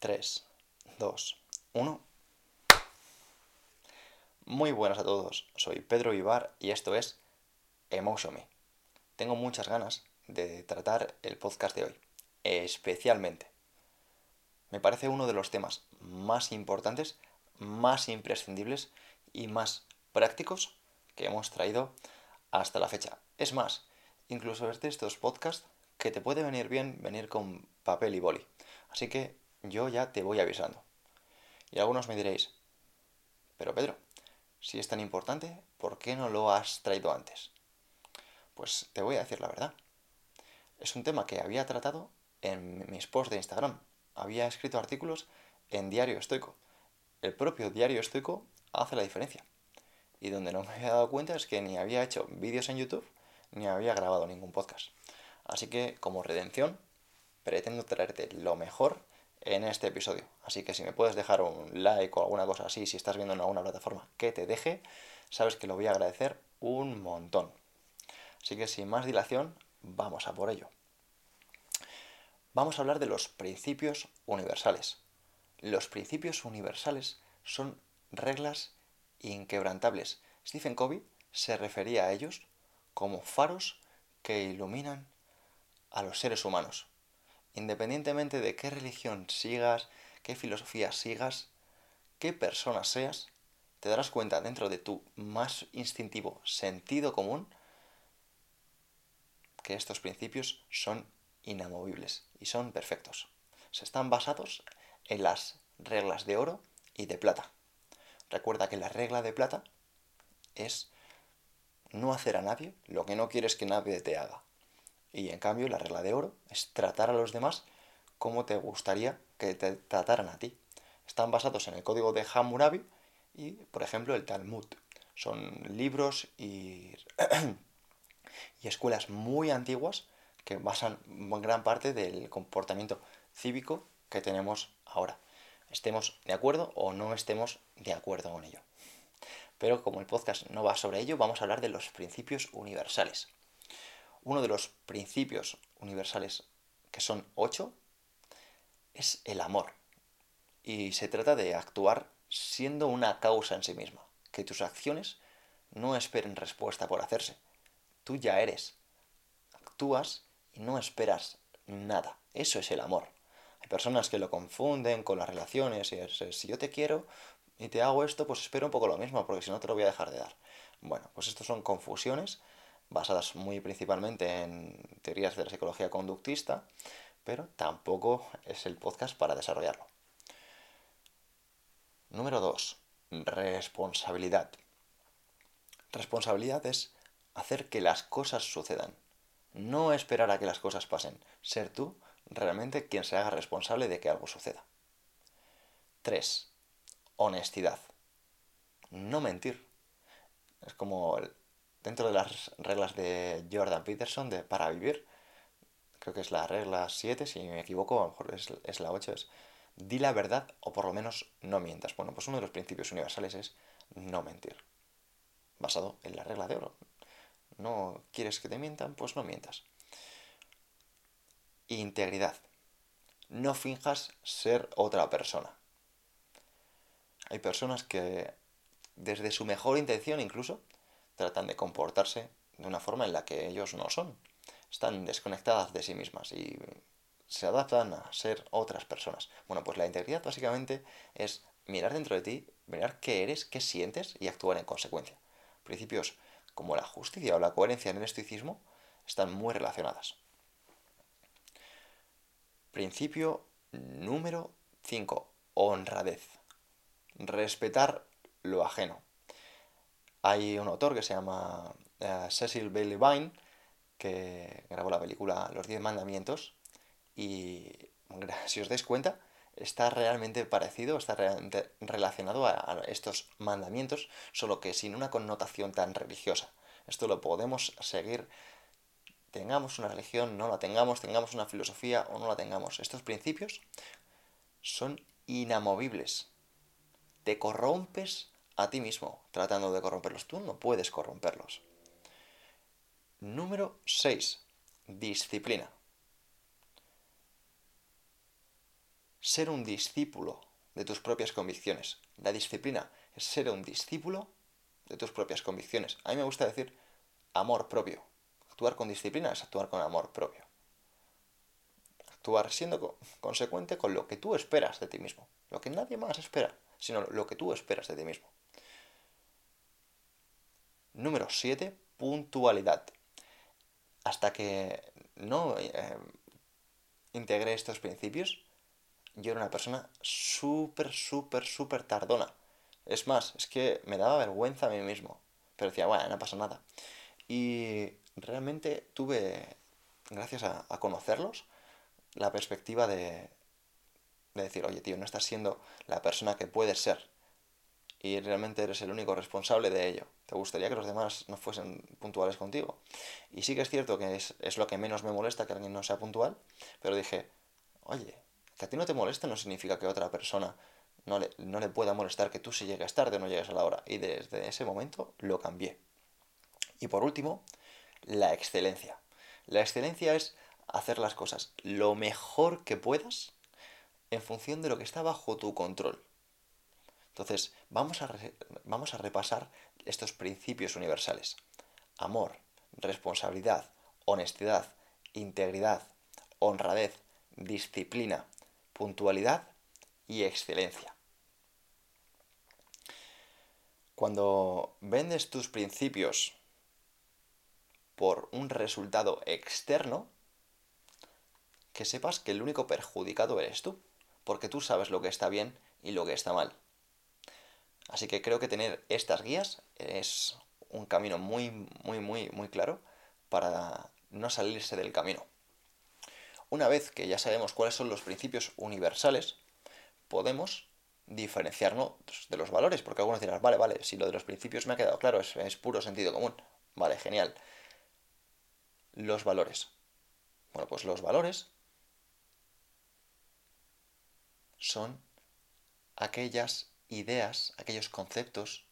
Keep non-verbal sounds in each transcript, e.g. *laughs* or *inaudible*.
3, 2, 1. Muy buenas a todos, soy Pedro Vivar y esto es Emotion Me. Tengo muchas ganas de tratar el podcast de hoy, especialmente. Me parece uno de los temas más importantes, más imprescindibles y más prácticos que hemos traído hasta la fecha. Es más, incluso de estos podcasts que te puede venir bien venir con papel y boli. Así que yo ya te voy avisando. Y algunos me diréis, pero Pedro, si es tan importante, ¿por qué no lo has traído antes? Pues te voy a decir la verdad. Es un tema que había tratado en mis posts de Instagram. Había escrito artículos en Diario Estoico. El propio Diario Estoico hace la diferencia. Y donde no me había dado cuenta es que ni había hecho vídeos en YouTube ni había grabado ningún podcast. Así que como redención pretendo traerte lo mejor en este episodio. Así que si me puedes dejar un like o alguna cosa así, si estás viendo en alguna plataforma que te deje, sabes que lo voy a agradecer un montón. Así que sin más dilación, vamos a por ello. Vamos a hablar de los principios universales. Los principios universales son reglas inquebrantables. Stephen Covey se refería a ellos como faros que iluminan a los seres humanos independientemente de qué religión sigas, qué filosofía sigas, qué persona seas, te darás cuenta dentro de tu más instintivo sentido común que estos principios son inamovibles y son perfectos. Se están basados en las reglas de oro y de plata. Recuerda que la regla de plata es no hacer a nadie lo que no quieres que nadie te haga. Y en cambio, la regla de oro es tratar a los demás como te gustaría que te trataran a ti. Están basados en el código de Hammurabi y, por ejemplo, el Talmud. Son libros y, *clears throat* y escuelas muy antiguas que basan gran parte del comportamiento cívico que tenemos ahora. Estemos de acuerdo o no estemos de acuerdo con ello. Pero como el podcast no va sobre ello, vamos a hablar de los principios universales uno de los principios universales, que son ocho, es el amor. Y se trata de actuar siendo una causa en sí misma, que tus acciones no esperen respuesta por hacerse. Tú ya eres. Actúas y no esperas nada. Eso es el amor. Hay personas que lo confunden con las relaciones y es, si yo te quiero y te hago esto, pues espero un poco lo mismo, porque si no te lo voy a dejar de dar. Bueno, pues estos son confusiones basadas muy principalmente en teorías de la psicología conductista, pero tampoco es el podcast para desarrollarlo. Número 2. Responsabilidad. Responsabilidad es hacer que las cosas sucedan. No esperar a que las cosas pasen. Ser tú realmente quien se haga responsable de que algo suceda. 3. Honestidad. No mentir. Es como dentro de las reglas de Jordan Peterson de para vivir, creo que es la regla 7, si me equivoco, a lo mejor es, la 8, es di la verdad o por lo menos no mientas. Bueno, pues uno de los principios universales es no mentir, basado en la regla de oro. No quieres que te mientan, pues no mientas. Integridad. No finjas ser otra persona. Hay personas que desde su mejor intención incluso tratan de comportarse de una forma en la que ellos no son. Están desconectadas de sí mismas y se adaptan a ser otras personas. Bueno, pues la integridad básicamente es mirar dentro de ti, mirar qué eres, qué sientes y actuar en consecuencia. Principios como la justicia o la coherencia en el estoicismo están muy relacionadas. Principio número 5. Honradez. Respetar lo ajeno. Hay un autor que se llama eh, Cecil B. Levine, que grabó la película Los Diez Mandamientos, y *laughs* si os dais cuenta, está realmente parecido, está realmente relacionado a, estos mandamientos, solo que sin una connotación tan religiosa. Esto lo podemos seguir, tengamos una religión, no la tengamos, tengamos una filosofía o no la tengamos. Estos principios son inamovibles. Te corrompes a ti mismo tratando de corromperlos. Tú no puedes corromperlos. Número 6. Disciplina. ser un discípulo de tus propias convicciones. La disciplina es ser un discípulo de tus propias convicciones. A mí me gusta decir amor propio. Actuar con disciplina es actuar con amor propio. Actuar siendo consecuente con lo que tú esperas de ti mismo. Lo que nadie más espera, sino lo que tú esperas de ti mismo. Número 7. Puntualidad. Hasta que no eh, integré estos principios, yo era una persona súper, súper, súper tardona. Es más, es que me daba vergüenza a mí mismo. Pero decía, bueno, no pasa nada. Y realmente tuve, gracias a, conocerlos, la perspectiva de, de decir, oye, tío, no estás siendo la persona que puedes ser. Y realmente eres el único responsable de ello. Te gustaría que los demás no fuesen puntuales contigo. Y sí que es cierto que es, es lo que menos me molesta que alguien no sea puntual, pero dije, oye, que a ti no te moleste no significa que otra persona no le, no le pueda molestar que tú si llegues tarde o no llegues a la hora. Y desde ese momento lo cambié. Y por último, la excelencia. La excelencia es hacer las cosas lo mejor que puedas en función de lo que está bajo tu control. Entonces, vamos a, vamos a repasar estos principios universales. Amor, responsabilidad, honestidad, integridad, honradez, disciplina, puntualidad y excelencia. Cuando vendes tus principios por un resultado externo, que sepas que el único perjudicado eres tú, porque tú sabes lo que está bien y lo que está mal. Así que creo que tener estas guías es un camino muy, muy, muy, muy claro para no salirse del camino. Una vez que ya sabemos cuáles son los principios universales, podemos diferenciarnos de los valores, porque algunos dirán, vale, vale, si lo de los principios me ha quedado claro, es, puro sentido común. Vale, genial. Los valores. Bueno, pues los valores son aquellas ideas, aquellos conceptos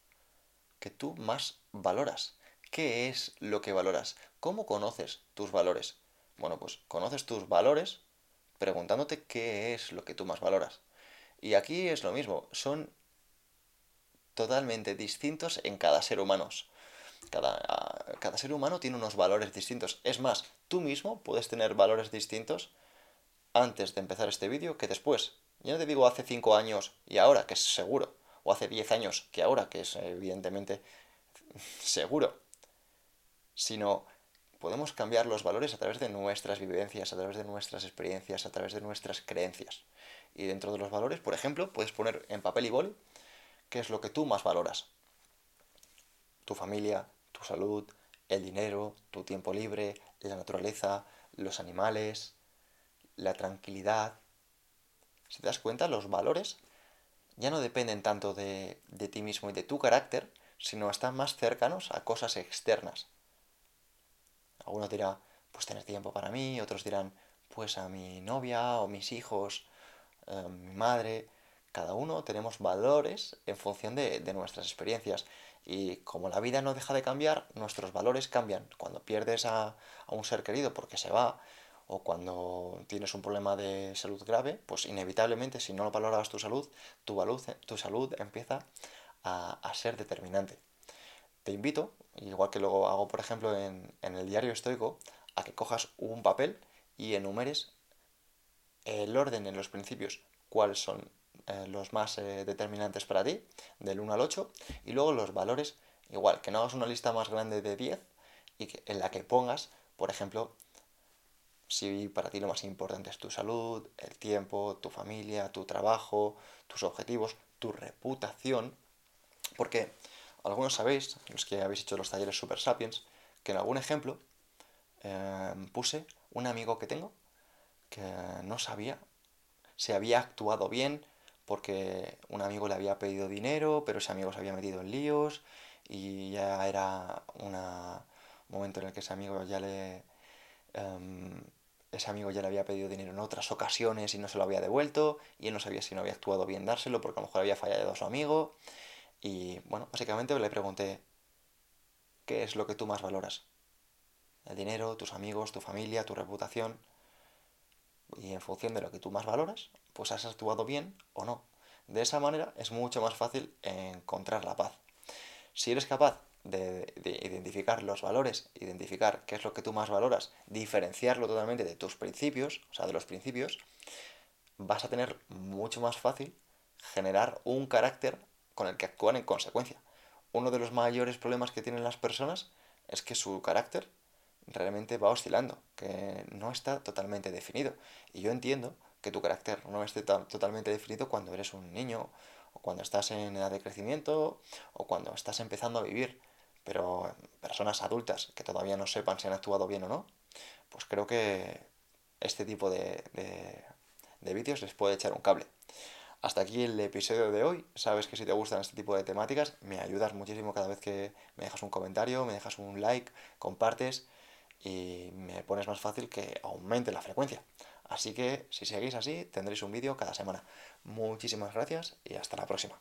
que tú más valoras. ¿Qué es lo que valoras? ¿Cómo conoces tus valores? Bueno, pues conoces tus valores preguntándote qué es lo que tú más valoras. Y aquí es lo mismo, son totalmente distintos en cada ser humano. Cada, cada, ser humano tiene unos valores distintos. Es más, tú mismo puedes tener valores distintos antes de empezar este vídeo que después. Yo no te digo hace 5 años y ahora, que es seguro, o hace 10 años que ahora, que es evidentemente *laughs* seguro, sino podemos cambiar los valores a través de nuestras vivencias, a través de nuestras experiencias, a través de nuestras creencias. Y dentro de los valores, por ejemplo, puedes poner en papel y boli qué es lo que tú más valoras. Tu familia, tu salud, el dinero, tu tiempo libre, la naturaleza, los animales, la tranquilidad. Si te das cuenta, los valores ya no dependen tanto de, de ti mismo y de tu carácter, sino están más cercanos a cosas externas. Algunos dirán, pues tener tiempo para mí, otros dirán, pues a mi novia o mis hijos, eh, mi madre. Cada uno tenemos valores en función de, nuestras experiencias. Y como la vida no deja de cambiar, nuestros valores cambian. Cuando pierdes a, un ser querido porque se va, o cuando tienes un problema de salud grave, pues inevitablemente si no valorabas tu salud, tu, tu salud empieza a, a ser determinante. Te invito, igual que luego hago por ejemplo en, el diario estoico, a que cojas un papel y enumeres el orden en los principios, cuáles son eh, los más eh, determinantes para ti, del 1 al 8, y luego los valores, igual, que no hagas una lista más grande de 10 y en la que pongas, por ejemplo, si para ti lo más importante es tu salud, el tiempo, tu familia, tu trabajo, tus objetivos, tu reputación, porque algunos sabéis, los que habéis hecho los talleres Super Sapiens, que en algún ejemplo em, puse un amigo que tengo que no sabía si había actuado bien porque un amigo le había pedido dinero, pero ese amigo se había metido en líos y ya era un momento en el que ese amigo ya le... Em, ese amigo ya le había pedido dinero en otras ocasiones y no se lo había devuelto, y él no sabía si no había actuado bien dárselo porque a lo mejor había fallado a su amigo. Y bueno, básicamente le pregunté, ¿qué es lo que tú más valoras? El dinero, tus amigos, tu familia, tu reputación. Y en función de lo que tú más valoras, pues has actuado bien o no. De esa manera es mucho más fácil encontrar la paz. Si eres capaz de, identificar los valores, identificar qué es lo que tú más valoras, diferenciarlo totalmente de tus principios, o sea, de los principios, vas a tener mucho más fácil generar un carácter con el que actúan en consecuencia. Uno de los mayores problemas que tienen las personas es que su carácter realmente va oscilando, que no está totalmente definido. Y yo entiendo que tu carácter no esté totalmente definido cuando eres un niño, o cuando estás en edad de crecimiento, o cuando estás empezando a vivir. Pero personas adultas que todavía no sepan si han actuado bien o no, pues creo que este tipo de, de, de vídeos les puede echar un cable. Hasta aquí el episodio de hoy. Sabes que si te gustan este tipo de temáticas, me ayudas muchísimo cada vez que me dejas un comentario, me dejas un like, compartes y me pones más fácil que aumente la frecuencia. Así que si seguís así, tendréis un vídeo cada semana. Muchísimas gracias y hasta la próxima.